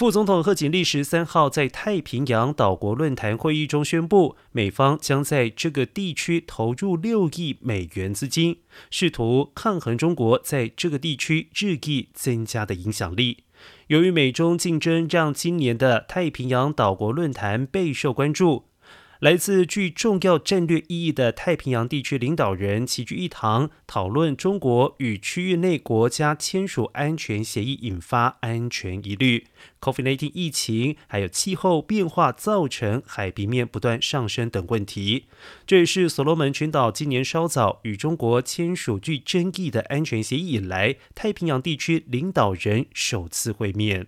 副总统贺锦丽十三号在太平洋岛国论坛会议中宣布，美方将在这个地区投入六亿美元资金，试图抗衡中国在这个地区日益增加的影响力。由于美中竞争，让今年的太平洋岛国论坛备受关注。来自具重要战略意义的太平洋地区领导人齐聚一堂，讨论中国与区域内国家签署安全协议引发安全疑虑、COVID-19 疫情，还有气候变化造成海平面不断上升等问题。这也是所罗门群岛今年稍早与中国签署具争议的安全协议以来，太平洋地区领导人首次会面。